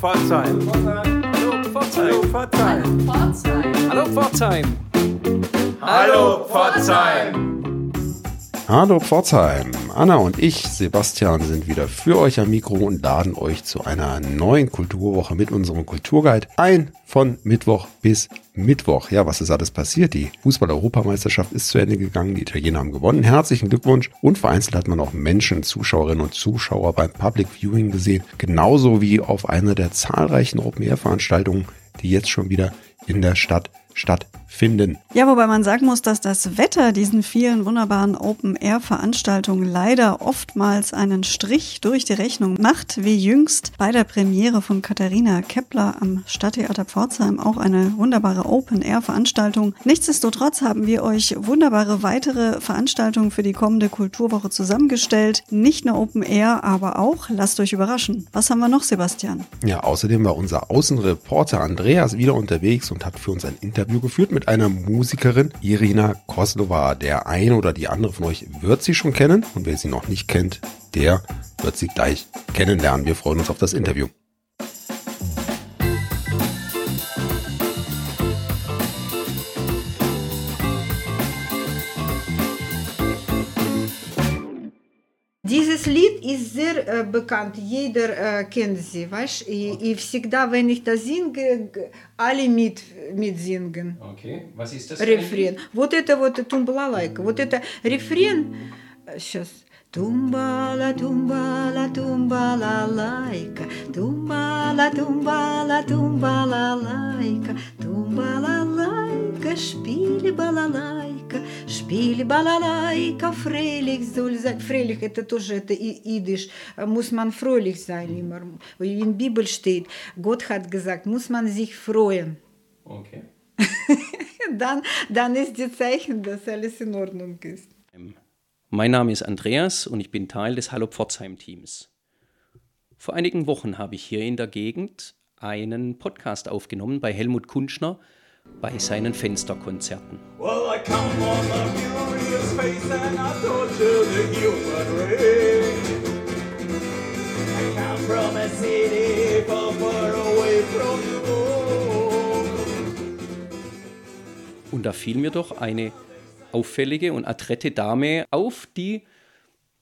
Pforzheim. Hallo Pforzheim. Hallo Pforzheim. Hallo Pforzheim. Hallo Pforzheim. Anna und ich, Sebastian, sind wieder für euch am Mikro und laden euch zu einer neuen Kulturwoche mit unserem Kulturguide ein von Mittwoch bis Mittwoch. Ja, was ist alles passiert? Die Fußball-Europameisterschaft ist zu Ende gegangen. Die Italiener haben gewonnen. Herzlichen Glückwunsch. Und vereinzelt hat man auch Menschen, Zuschauerinnen und Zuschauer beim Public Viewing gesehen. Genauso wie auf einer der zahlreichen Open-Air-Veranstaltungen, die jetzt schon wieder in der Stadt stattfinden. Ja, wobei man sagen muss, dass das Wetter diesen vielen wunderbaren Open-Air-Veranstaltungen leider oftmals einen Strich durch die Rechnung macht, wie jüngst bei der Premiere von Katharina Kepler am Stadttheater Pforzheim auch eine wunderbare Open-Air-Veranstaltung. Nichtsdestotrotz haben wir euch wunderbare weitere Veranstaltungen für die kommende Kulturwoche zusammengestellt. Nicht nur Open-Air, aber auch, lasst euch überraschen. Was haben wir noch, Sebastian? Ja, außerdem war unser Außenreporter Andreas wieder unterwegs und hat für uns ein Interview geführt mit einer Musikerin, Irina Koslova. Der eine oder die andere von euch wird sie schon kennen und wer sie noch nicht kennt, der wird sie gleich kennenlernen. Wir freuen uns auf das Interview. Sehr bekannt, jeder kennt sie, weißt du? И, и всегда, wenn ich das singe, alle mit, mitsingen. Okay, was ist das? Рефрен. Вот это вот тумбалалайка. Вот это рефрен. Сейчас. Тумбала, тумбала, тумбала, лайка, тумбала, тумбала, тумбала, лайка, тумбала, лайка, шпили, балалайка, шпили, балалайка, фрейлих soll sein. Фрейлих это тоже это и- идиш. Muss man fröhlich sein immer. Wie in Bibel steht, Gott hat gesagt, muss man sich freuen. Okay. Dann, dann ist die Zeichen, dass alles in Ordnung ist. Mein Name ist Andreas und ich bin Teil des Hallo Pforzheim-Teams. Vor einigen Wochen habe ich hier in der Gegend einen Podcast aufgenommen bei Helmut Kunschner bei seinen Fensterkonzerten. Well, I come on a furious face and I torture the human race. I come from a city far, far away from you. Und da fiel mir doch eine auffällige und adrette Dame auf, die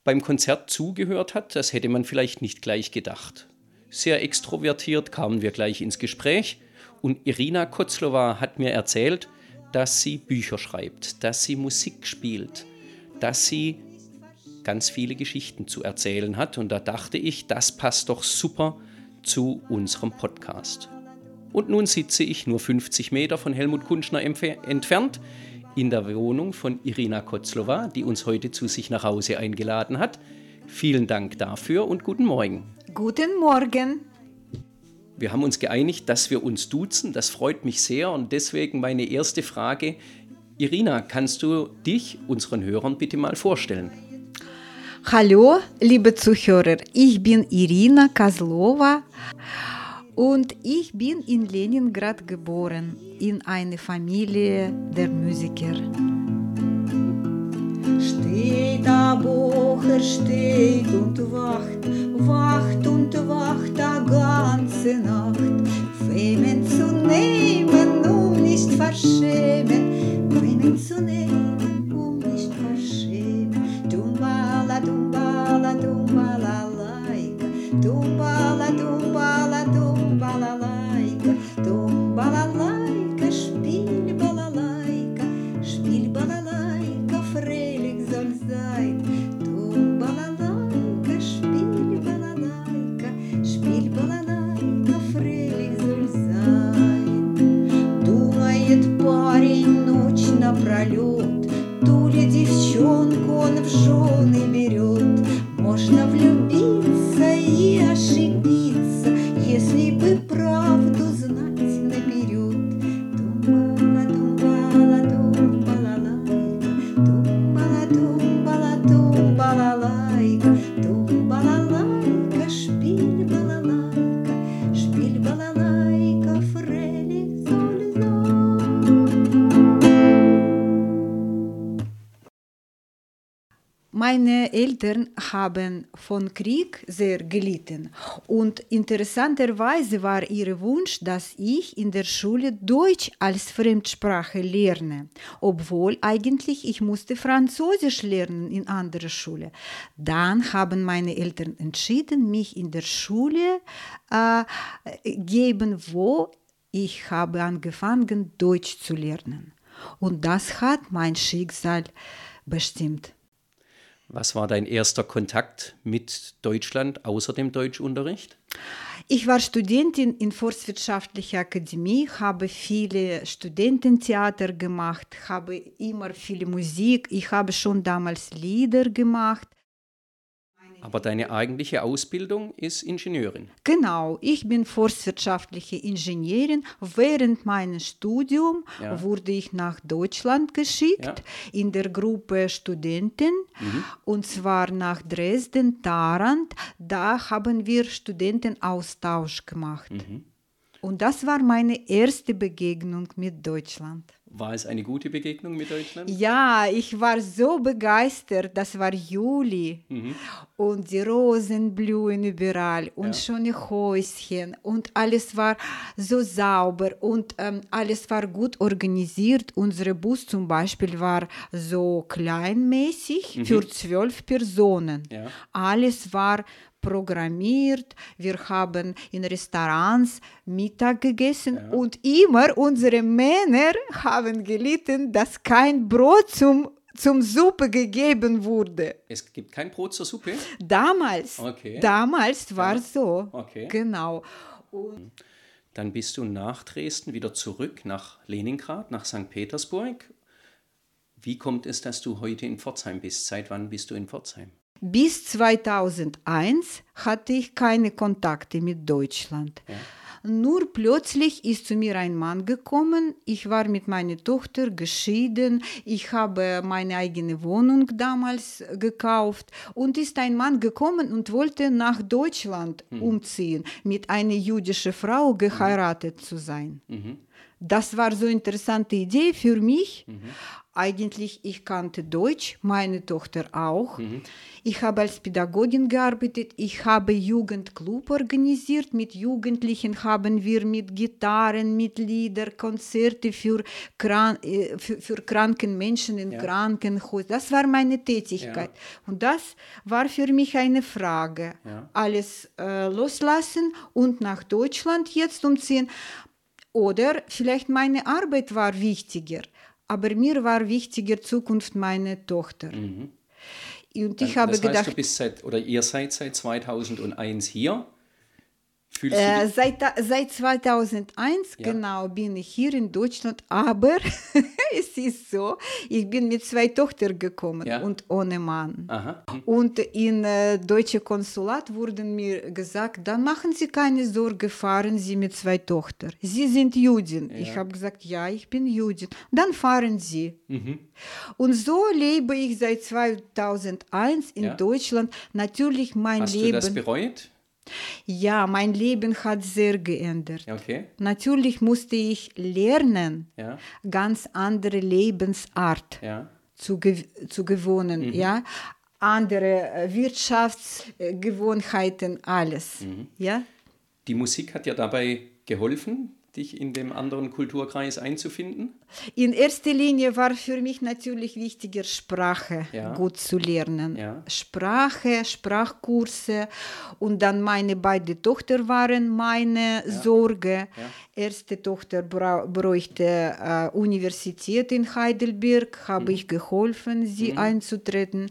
beim Konzert zugehört hat. Das hätte man vielleicht nicht gleich gedacht. Sehr extrovertiert kamen wir gleich ins Gespräch und Irina Kotzlova hat mir erzählt, dass sie Bücher schreibt, dass sie Musik spielt, dass sie ganz viele Geschichten zu erzählen hat. Und da dachte ich, das passt doch super zu unserem Podcast. Und nun sitze ich nur 50 Meter von Helmut Kunschner entfernt in der Wohnung von Irina Kotzlova, die uns heute zu sich nach Hause eingeladen hat. Vielen Dank dafür und guten Morgen. Guten Morgen. Wir haben uns geeinigt, dass wir uns duzen. Das freut mich sehr und deswegen meine erste Frage. Irina, kannst du dich unseren Hörern bitte mal vorstellen? Hallo, liebe Zuhörer. Ich bin Irina Kozlova und ich bin in Leningrad geboren, in eine Familie der Musiker. Steht der Bocher, steht und wacht, wacht und wacht die ganze Nacht. Femen zu nehmen, um nicht verschämen, Femen zu nehmen, um nicht verschämen. Dumbala, dumbala, dumbala, haben von Krieg sehr gelitten und interessanterweise war ihr Wunsch, dass ich in der Schule Deutsch als Fremdsprache lerne, obwohl eigentlich ich musste Französisch lernen in anderer Schule. Dann haben meine Eltern entschieden, mich in der Schule äh, geben, wo ich habe angefangen Deutsch zu lernen. Und das hat mein Schicksal bestimmt. Was war dein erster Kontakt mit Deutschland außer dem Deutschunterricht? Ich war Studentin in Forstwirtschaftlicher Akademie, habe viele Studententheater gemacht, habe immer viel Musik. Ich habe schon damals Lieder gemacht. Aber deine eigentliche Ausbildung ist Ingenieurin. Genau, ich bin forstwirtschaftliche Ingenieurin. Während meines Studiums Ja. wurde ich nach Deutschland geschickt Ja. in der Gruppe Studenten und zwar nach Dresden, Tarant. Da haben wir Studentenaustausch gemacht. Und das war meine erste Begegnung mit Deutschland. War es eine gute Begegnung mit Deutschland? Ja, ich war so begeistert. Das war Juli und die Rosen blühen überall und schöne Häuschen und alles war so sauber und ähm, alles war gut organisiert. Unser Bus zum Beispiel war so kleinmäßig für zwölf Personen. Ja. Alles war programmiert. Wir haben in Restaurants Mittag gegessen und immer unsere Männer haben gelitten, dass kein Brot zum, zum Suppe gegeben wurde. Es gibt kein Brot zur Suppe. Damals, Okay. damals war so. Okay. Genau. Dann bist du nach Dresden wieder zurück nach Leningrad, nach St. Petersburg. Wie kommt es, dass du heute in Pforzheim bist? Seit wann bist du in Pforzheim? Bis 2001 hatte ich keine Kontakte mit Deutschland. Nur plötzlich ist zu mir ein Mann gekommen. Ich war mit meiner Tochter geschieden. Ich habe meine eigene Wohnung damals gekauft. Und ist ein Mann gekommen und wollte nach Deutschland umziehen, mit einer jüdischen Frau geheiratet zu sein. Das war so eine interessante Idee für mich. Eigentlich, ich kannte Deutsch, meine Tochter auch. Ich habe als Pädagogin gearbeitet. Ich habe Jugendclub organisiert. Mit Jugendlichen haben wir mit Gitarren, mit Lieder, Konzerte für, kran äh, für, für kranken Menschen in Krankenhäusern. Das war meine Tätigkeit. Und das war für mich eine Frage. Alles äh, loslassen und nach Deutschland jetzt umziehen. Oder vielleicht meine Arbeit war wichtiger, aber mir war wichtiger Zukunft meiner Tochter. Und ich habe das heißt, gedacht, du bist seit, oder ihr seid seit 2001 hier. Fühlst du äh, seit, seit 2001 Ja. genau bin ich hier in Deutschland, aber es ist so, ich bin mit zwei Töchtern gekommen Ja. und ohne Mann. aha, Und in äh, deutsche Konsulat wurde mir gesagt, dann machen Sie keine Sorge, fahren Sie mit zwei Töchtern. Sie sind Juden. Ich habe gesagt, ja, ich bin Judin. Dann fahren Sie. Und so lebe ich seit 2001 in Ja. Deutschland. Natürlich mein hast du Leben. das bereut? Ja, mein Leben hat sehr geändert. Ja, okay. Natürlich musste ich lernen, Ja, ganz andere Lebensart ja. zu, gew zu gewohnen, ja, andere äh, Wirtschaftsgewohnheiten, alles, ja. Die Musik hat dir dabei geholfen, dich in dem anderen Kulturkreis einzufinden? In erster Linie war für mich natürlich wichtiger, Sprache Ja. gut zu lernen. Ja. Sprache, Sprachkurse und dann meine beiden Tochter waren meine Sorge. Erste Tochter bräuchte äh, Universität in Heidelberg, Mhm. habe ich geholfen, sie einzutreten.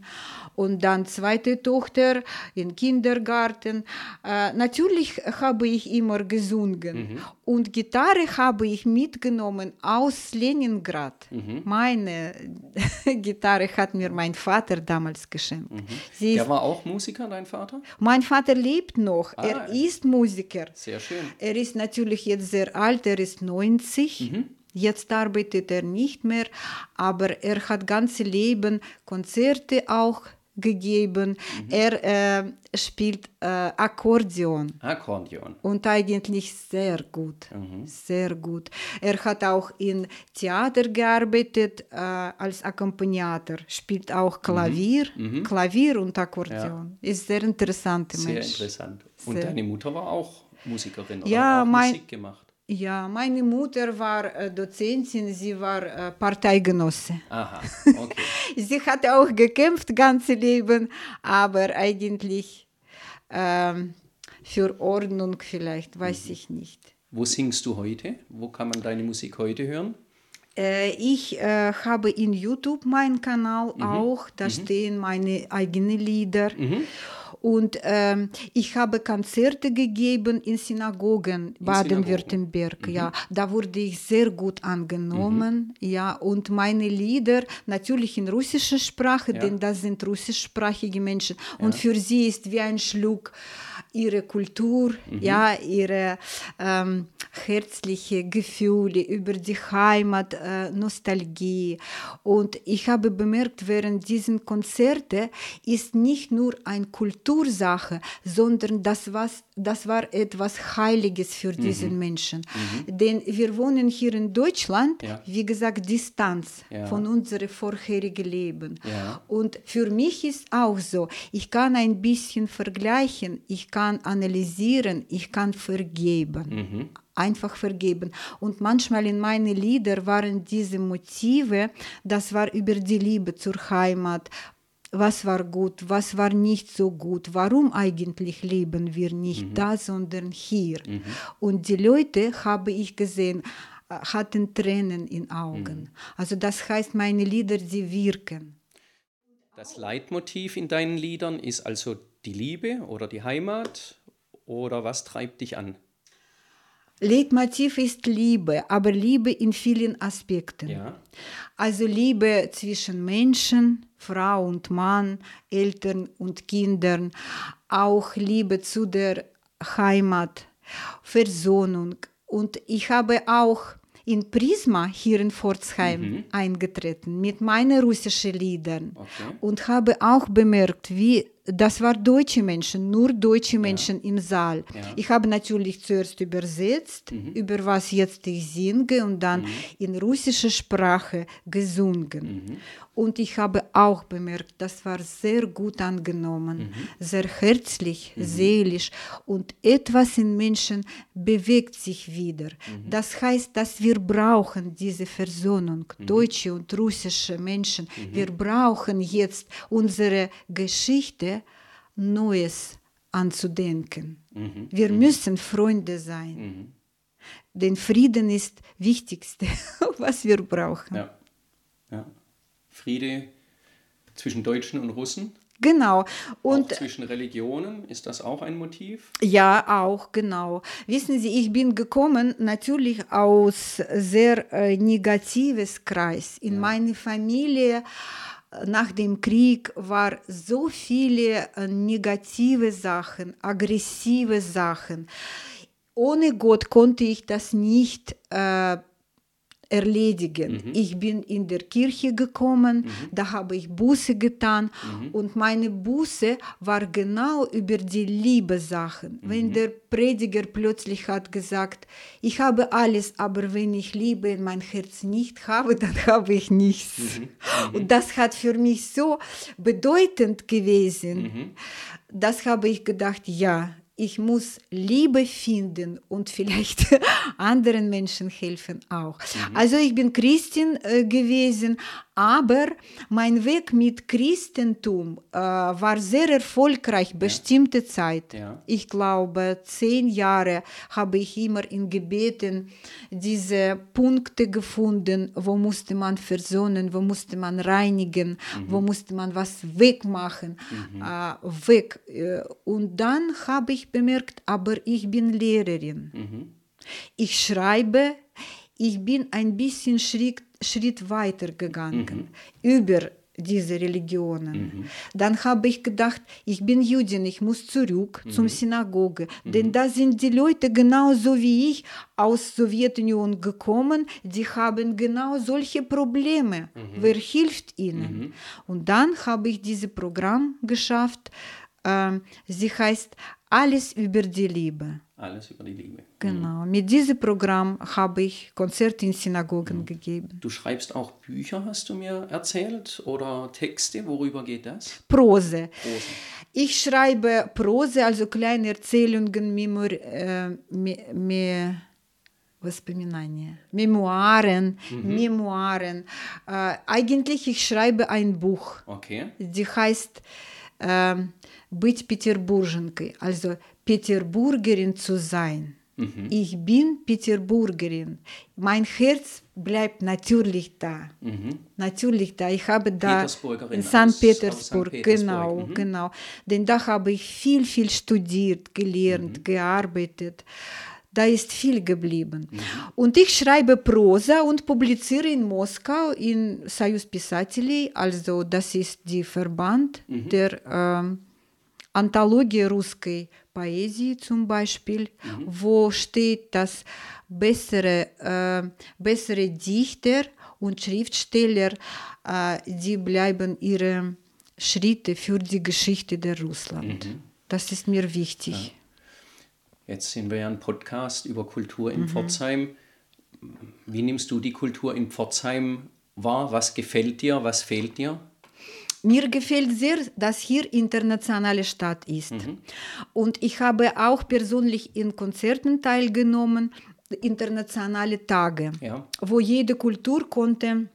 Und dann zweite Tochter im Kindergarten. Äh, natürlich habe ich immer gesungen. Mhm. Und Gitarre habe ich mitgenommen aus Leningrad. Mhm. Meine Gitarre hat mir mein Vater damals geschenkt. Sie Mhm. Der ist, war auch Musiker, dein Vater? mein Vater lebt noch. Ah. Er ist Musiker. Sehr schön. Er ist natürlich jetzt sehr alt, er ist 90. Mhm. Jetzt arbeitet er nicht mehr, aber er hat ganze Leben Konzerte auch gegeben. Er äh, spielt äh, Akkordeon. Akkordeon. Und eigentlich sehr gut, sehr gut. Er hat auch in Theater gearbeitet äh, als Akkompagnator, spielt auch Klavier, Klavier und Akkordeon. Ist sehr interessanter Sehr Mensch. interessant. Und Sehr. deine Mutter war auch Musikerin oder Ja, mein- Musik gemacht? Ja, meine Mutter war äh, Dozentin, sie war äh, Parteigenosse. Aha, okay. Sie hat auch gekämpft ganze Leben, aber eigentlich ähm, für Ordnung vielleicht, weiß ich nicht. Wo singst du heute? Wo kann man deine Musik heute hören? Äh, ich äh, habe in YouTube meinen Kanal auch, da stehen meine eigenen Lieder. Und ähm, ich habe Konzerte gegeben in Synagogen Baden-Württemberg. Ja, da wurde ich sehr gut angenommen. Ja, und meine Lieder natürlich in russischer Sprache, Ja. denn das sind russischsprachige Menschen. Und für sie ist wie ein Schluck ihre Kultur, ja, ihre ähm, herzliche Gefühle über die Heimat, äh, Nostalgie. Und ich habe bemerkt, während diesen Konzerte ist nicht nur eine Kultursache, sondern das, was, das war etwas Heiliges für diesen Menschen. Denn wir wohnen hier in Deutschland, Ja. wie gesagt, Distanz Ja. von unserem vorherigen Leben. Ja. Und für mich ist auch so, ich kann ein bisschen vergleichen, ich kann analysieren, ich kann vergeben. Einfach vergeben. Und manchmal in meinen Liedern waren diese Motive, das war über die Liebe zur Heimat. Was war gut, was war nicht so gut, warum eigentlich leben wir nicht da, sondern hier. Und die Leute, habe ich gesehen, hatten Tränen in Augen. Also das heißt, meine Lieder, sie wirken. Das Leitmotiv in deinen Liedern ist also die Liebe oder die Heimat oder was treibt dich an? Leitmotiv ist Liebe, aber Liebe in vielen Aspekten. Ja. Also Liebe zwischen Menschen, Frau und Mann, Eltern und Kindern, auch Liebe zu der Heimat, Versöhnung. Und ich habe auch in Prisma hier in Pforzheim eingetreten mit meinen russischen Liedern Okay. und habe auch bemerkt, wie das war deutsche Menschen, nur deutsche Menschen im Saal. Ja. Ich habe natürlich zuerst übersetzt, über was jetzt ich singe und dann in russischer Sprache gesungen. Und ich habe auch bemerkt, das war sehr gut angenommen, sehr herzlich, seelisch und etwas in Menschen bewegt sich wieder. Das heißt, dass wir brauchen diese Versöhnung, deutsche und russische Menschen. Wir brauchen jetzt unsere Geschichte Neues anzudenken. Wir müssen Freunde sein. Denn Frieden ist das Wichtigste, was wir brauchen. Ja. ja. Friede zwischen Deutschen und Russen, Genau. und Und zwischen Religionen, ist das auch ein Motiv? Ja, auch, genau. Wissen Sie, ich bin gekommen natürlich aus sehr äh, negatives Kreis. In meiner Familie äh, nach dem Krieg war so viele äh, negative Sachen, aggressive Sachen. Ohne Gott konnte ich das nicht äh, erledigen. Ich bin in der Kirche gekommen, da habe ich Buße getan und meine Buße war genau über die Liebe-Sachen. Wenn der Prediger plötzlich hat gesagt, ich habe alles, aber wenn ich Liebe in mein Herz nicht habe, dann habe ich nichts. Und das hat für mich so bedeutend gewesen. Das habe ich gedacht, ja, ich muss Liebe finden und vielleicht anderen Menschen helfen auch. Also ich bin Christin äh, gewesen, aber mein Weg mit Christentum äh, war sehr erfolgreich, bestimmte Zeit. Ja. Ich glaube, zehn Jahre habe ich immer in Gebeten diese Punkte gefunden, wo musste man versöhnen, wo musste man reinigen, wo musste man was wegmachen, äh, weg. Äh, Und dann habe ich bemerkt, aber ich bin Lehrerin. Ich schreibe, ich bin ein bisschen Schritt, Schritt weiter gegangen. Über diese Religionen. Dann habe ich gedacht, ich bin Jüdin, ich muss zurück zum Synagoge, denn da sind die Leute genauso wie ich aus Sowjetunion gekommen, die haben genau solche Probleme. Wer hilft ihnen? Und dann habe ich dieses Programm geschafft. Sie heißt Alles über die Liebe. Alles über die Liebe. Genau. Mit diesem Programm habe ich Konzerte in Synagogen gegeben. Du schreibst auch Bücher, hast du mir erzählt, oder Texte. Worüber geht das? Prose. Prose. Ich schreibe Prose, also kleine Erzählungen, Memor äh, me, me, Воспоминания, Memoiren, Memoiren. Äh, eigentlich ich schreibe ein Buch, Okay. die heißt ähm, Быть Peterburgenkai, also Peterburgerin zu sein. Ich bin Peterburgerin. Mein Herz bleibt natürlich da. Natürlich da. Ich habe da Petersburgerin in St. aus- Petersburg, aus St. genau, Petersburg, mhm. genau. Denn da habe ich viel, viel studiert, gelernt, gearbeitet. Da ist viel geblieben. Und ich schreibe Prosa und publiziere in Moskau in Союз писателей, also das ist die Verband der ähm, Anthologie russischer Poesie zum Beispiel, mhm. wo steht, dass bessere, äh, bessere Dichter und Schriftsteller, äh, die bleiben ihre Schritte für die Geschichte der Russland. Mhm. Das ist mir wichtig. Ja. Jetzt sind wir ja ein Podcast über Kultur in mhm. Pforzheim. Wie nimmst du die Kultur in Pforzheim wahr? Was gefällt dir? Was fehlt dir? Mir gefällt sehr, dass hier internationale Stadt ist. Und ich habe auch persönlich in Konzerten teilgenommen, internationale Tage, Ja. wo jede Kultur konnte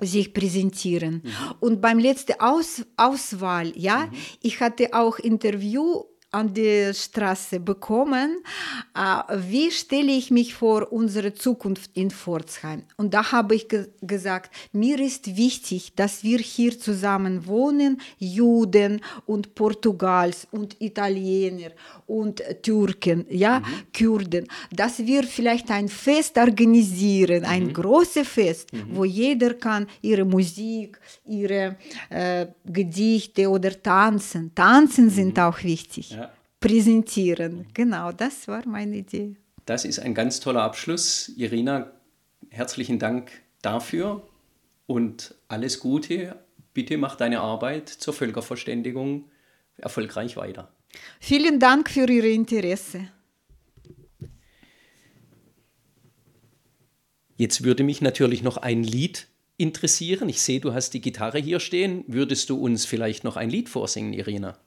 sich präsentieren. Und beim letzten Aus Auswahl, ja, ich hatte auch Interview an der Straße bekommen, wie stelle ich mich vor unsere Zukunft in Pforzheim. Und da habe ich ge gesagt, mir ist wichtig, dass wir hier zusammen wohnen, Juden und Portugals und Italiener und Türken, ja, Kurden, dass wir vielleicht ein Fest organisieren, ein großes Fest, wo jeder kann ihre Musik, ihre äh, Gedichte oder tanzen, tanzen sind auch wichtig, Ja. Präsentieren. Genau, das war meine Idee. Das ist ein ganz toller Abschluss. Irina, herzlichen Dank dafür und alles Gute. Bitte mach deine Arbeit zur Völkerverständigung erfolgreich weiter. Vielen Dank für Ihr Interesse. Jetzt würde mich natürlich noch ein Lied interessieren. Ich sehe, du hast die Gitarre hier stehen. Würdest du uns vielleicht noch ein Lied vorsingen, Irina?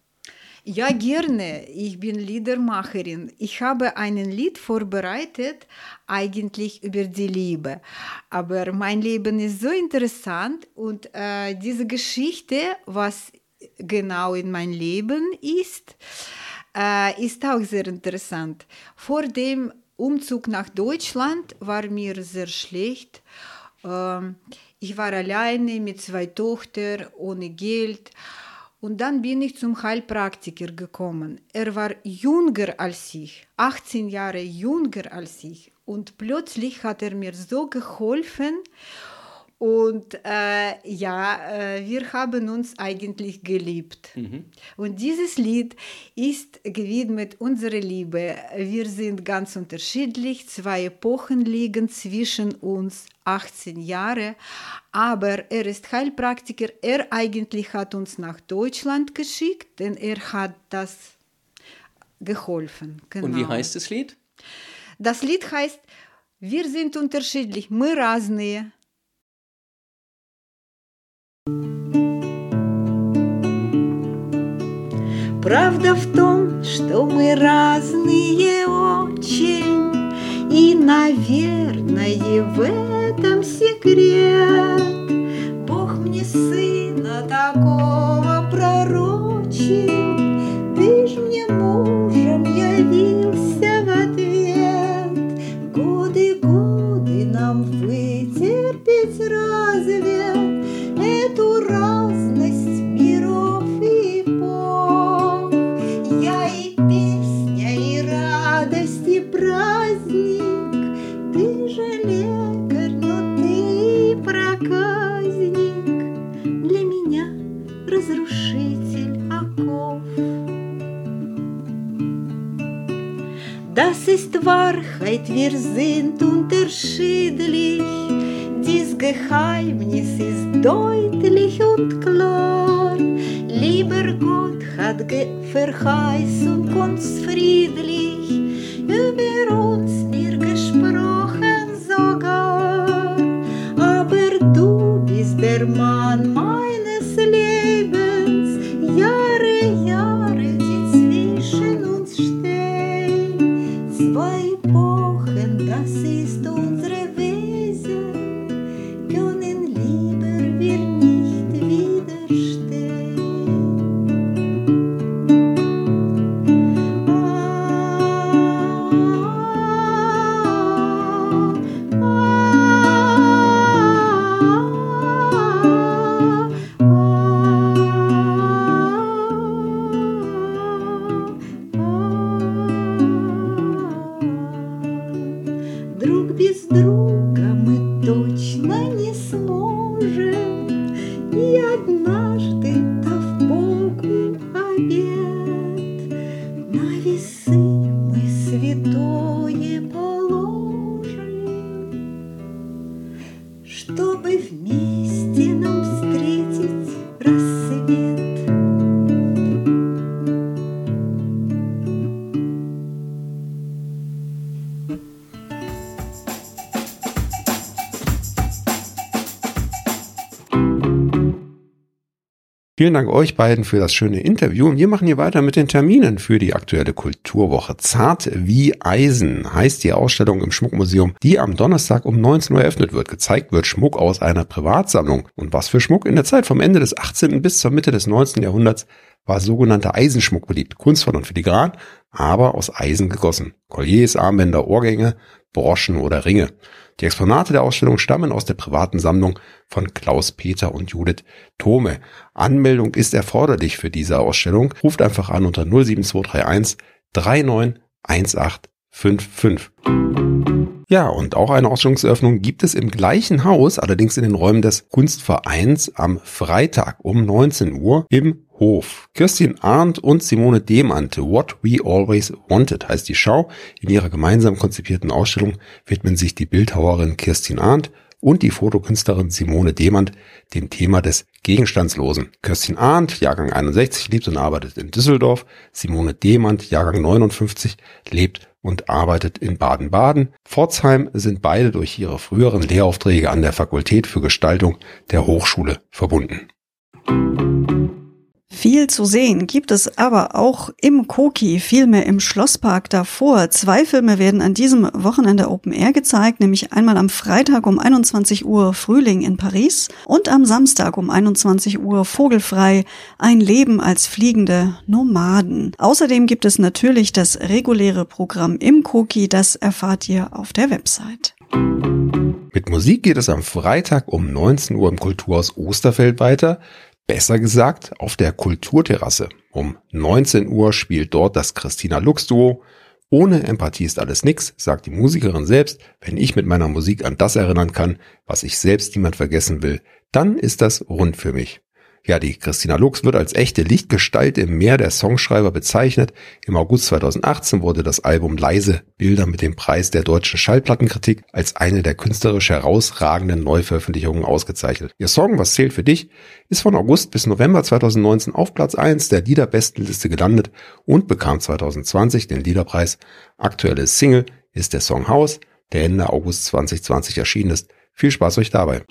Ja, gerne. Ich bin Liedermacherin. Ich habe ein Lied vorbereitet, eigentlich über die Liebe. Aber mein Leben ist so interessant und äh, diese Geschichte, was genau in mein Leben ist, äh, ist auch sehr interessant. Vor dem Umzug nach Deutschland war mir sehr schlecht. Ähm, ich war alleine mit zwei Töchtern, ohne Geld. Und dann bin ich zum Heilpraktiker gekommen. Er war jünger als ich, 18 Jahre jünger als ich. Und plötzlich hat er mir so geholfen. Und äh, ja, äh, wir haben uns eigentlich geliebt. Und dieses Lied ist gewidmet unserer Liebe. Wir sind ganz unterschiedlich, zwei Epochen liegen zwischen uns, 18 Jahre, aber er ist Heilpraktiker. Er eigentlich hat uns nach Deutschland geschickt, denn er hat das geholfen. Genau. Und wie heißt das Lied? Das Lied heißt Wir sind unterschiedlich, мы разные. Правда в том, что мы разные очень, И, наверное, в этом секрет. Бог мне сына такого пророчил, Wahrheit, wir sind unterschiedlich. Dies Geheimnis ist deutlich und klar. Lieber Gott hat ge Verheißung uns friedlich Vielen Dank euch beiden für das schöne Interview und wir machen hier weiter mit den Terminen für die aktuelle Kulturwoche. Zart wie Eisen heißt die Ausstellung im Schmuckmuseum, die am Donnerstag um 19 Uhr eröffnet wird. Gezeigt wird Schmuck aus einer Privatsammlung. Und was für Schmuck in der Zeit vom Ende des 18. bis zur Mitte des 19. Jahrhunderts war sogenannter Eisenschmuck beliebt. Kunstvoll und filigran, aber aus Eisen gegossen. Colliers, Armbänder, Ohrgänge, Broschen oder Ringe. Die Exponate der Ausstellung stammen aus der privaten Sammlung von Klaus Peter und Judith Thome. Anmeldung ist erforderlich für diese Ausstellung. Ruft einfach an unter 07231 391855. Ja, und auch eine Ausstellungseröffnung gibt es im gleichen Haus, allerdings in den Räumen des Kunstvereins am Freitag um 19 Uhr im Hof. Kirstin Arndt und Simone Demand, What We Always Wanted heißt die Schau. In ihrer gemeinsam konzipierten Ausstellung widmen sich die Bildhauerin Kirstin Arndt und die Fotokünstlerin Simone Demand dem Thema des Gegenstandslosen. Kirstin Arndt, Jahrgang 61, lebt und arbeitet in Düsseldorf. Simone Demand, Jahrgang 59, lebt und arbeitet in Baden-Baden. Pforzheim sind beide durch ihre früheren Lehraufträge an der Fakultät für Gestaltung der Hochschule verbunden. Viel zu sehen gibt es aber auch im Koki, vielmehr im Schlosspark davor. Zwei Filme werden an diesem Wochenende Open Air gezeigt, nämlich einmal am Freitag um 21 Uhr Frühling in Paris und am Samstag um 21 Uhr Vogelfrei, ein Leben als fliegende Nomaden. Außerdem gibt es natürlich das reguläre Programm im Koki, das erfahrt ihr auf der Website. Mit Musik geht es am Freitag um 19 Uhr im Kulturhaus Osterfeld weiter. Besser gesagt, auf der Kulturterrasse. Um 19 Uhr spielt dort das Christina Lux Duo. Ohne Empathie ist alles nix, sagt die Musikerin selbst. Wenn ich mit meiner Musik an das erinnern kann, was ich selbst niemand vergessen will, dann ist das rund für mich. Ja, die Christina Lux wird als echte Lichtgestalt im Meer der Songschreiber bezeichnet. Im August 2018 wurde das Album Leise Bilder mit dem Preis der deutschen Schallplattenkritik als eine der künstlerisch herausragenden Neuveröffentlichungen ausgezeichnet. Ihr Song Was zählt für dich ist von August bis November 2019 auf Platz 1 der Liederbestenliste gelandet und bekam 2020 den Liederpreis. Aktuelle Single ist der Song Haus, der Ende August 2020 erschienen ist. Viel Spaß euch dabei.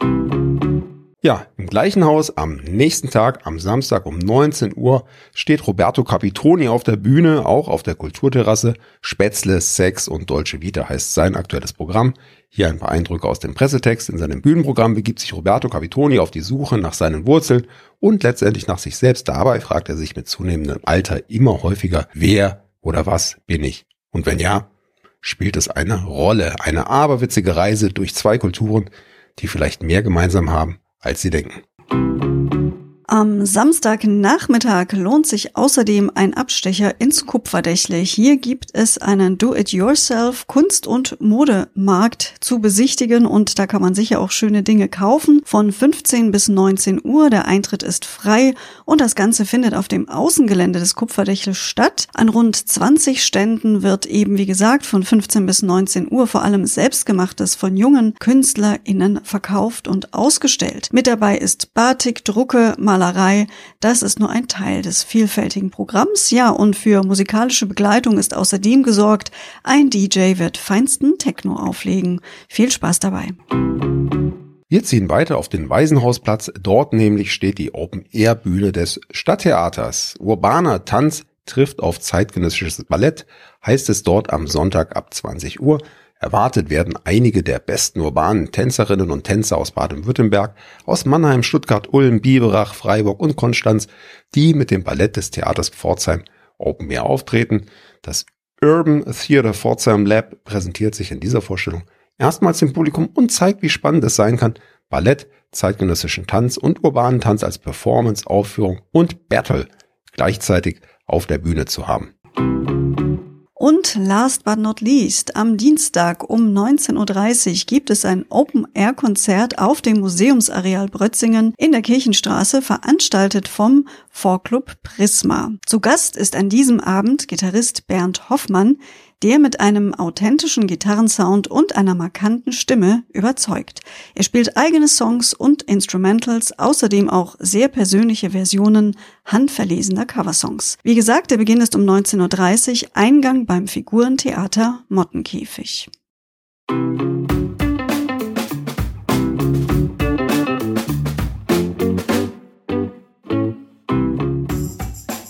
Ja, im gleichen Haus am nächsten Tag, am Samstag um 19 Uhr, steht Roberto Capitoni auf der Bühne, auch auf der Kulturterrasse. Spätzle, Sex und Dolce Vita heißt sein aktuelles Programm. Hier ein paar Eindrücke aus dem Pressetext. In seinem Bühnenprogramm begibt sich Roberto Capitoni auf die Suche nach seinen Wurzeln und letztendlich nach sich selbst. Dabei fragt er sich mit zunehmendem Alter immer häufiger, wer oder was bin ich? Und wenn ja, spielt es eine Rolle. Eine aberwitzige Reise durch zwei Kulturen, die vielleicht mehr gemeinsam haben, als sie denken. Am Samstagnachmittag lohnt sich außerdem ein Abstecher ins Kupferdächle. Hier gibt es einen Do-it-yourself Kunst- und Modemarkt zu besichtigen und da kann man sicher auch schöne Dinge kaufen. Von 15 bis 19 Uhr. Der Eintritt ist frei und das Ganze findet auf dem Außengelände des Kupferdächles statt. An rund 20 Ständen wird eben, wie gesagt, von 15 bis 19 Uhr vor allem selbstgemachtes von jungen KünstlerInnen verkauft und ausgestellt. Mit dabei ist Batik, Drucke, Malerei, Malerei, das ist nur ein Teil des vielfältigen Programms. Ja, und für musikalische Begleitung ist außerdem gesorgt. Ein DJ wird feinsten Techno auflegen. Viel Spaß dabei. Wir ziehen weiter auf den Waisenhausplatz. Dort nämlich steht die Open-Air-Bühne des Stadttheaters. Urbaner Tanz trifft auf zeitgenössisches Ballett, heißt es dort am Sonntag ab 20 Uhr. Erwartet werden einige der besten urbanen Tänzerinnen und Tänzer aus Baden-Württemberg, aus Mannheim, Stuttgart, Ulm, Biberach, Freiburg und Konstanz, die mit dem Ballett des Theaters Pforzheim Open Air auftreten. Das Urban Theater Pforzheim Lab präsentiert sich in dieser Vorstellung erstmals dem Publikum und zeigt, wie spannend es sein kann, Ballett, zeitgenössischen Tanz und urbanen Tanz als Performance, Aufführung und Battle gleichzeitig auf der Bühne zu haben. Und last but not least, am Dienstag um 19.30 Uhr gibt es ein Open-Air-Konzert auf dem Museumsareal Brötzingen in der Kirchenstraße, veranstaltet vom Vorclub Prisma. Zu Gast ist an diesem Abend Gitarrist Bernd Hoffmann, der mit einem authentischen Gitarrensound und einer markanten Stimme überzeugt. Er spielt eigene Songs und Instrumentals, außerdem auch sehr persönliche Versionen handverlesener Coversongs. Wie gesagt, der Beginn ist um 19.30 Uhr, Eingang beim Figurentheater Mottenkäfig.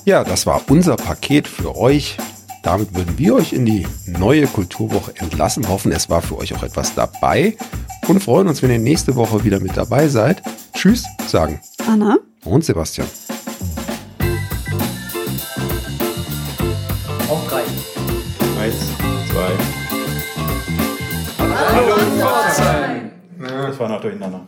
Ja, das war unser Paket für euch. Damit würden wir euch in die neue Kulturwoche entlassen. Hoffen, es war für euch auch etwas dabei und freuen uns, wenn ihr nächste Woche wieder mit dabei seid. Tschüss, sagen Anna und Sebastian. Auf drei. Eins, zwei. Hallo, Pforzheim! Das war noch durcheinander.